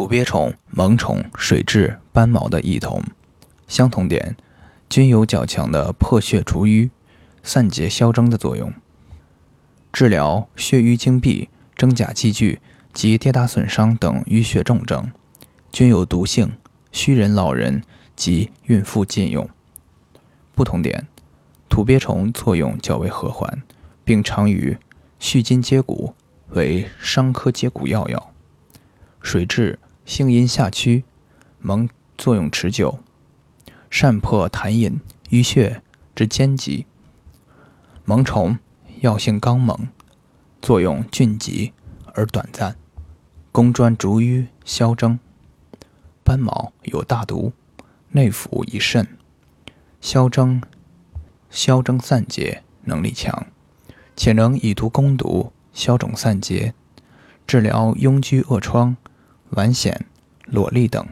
土鳖虫、萌虫、水蛭、斑毛的异同。相同点，均有较强的破血除瘀、散结消征的作用。治疗血瘀经闭、真假积聚及跌打损伤等淤血重症，均有毒性，虚人、老人及孕妇禁用。不同点，土鳖虫作用较为和缓，并常与续筋接骨，为伤科接骨要药。水蛭性阴下驱，萌作用持久，善破痰饮淤血之坚疾。蒙虫药性刚猛，作用峻急而短暂，攻专逐瘀消征。斑毛有大毒，内服宜慎。消征消征散结能力强，且能以毒攻毒，消肿散结，治疗痈疽恶疮。完显裸粒等。